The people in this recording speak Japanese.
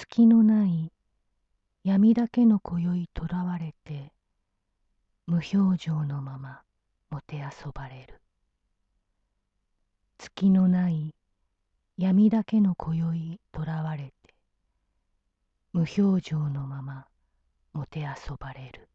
月のない闇だけの今宵とらわれて無表情のままもてあそばれる。月のない闇だけの今宵とらわれて無表情のままもてあそばれる。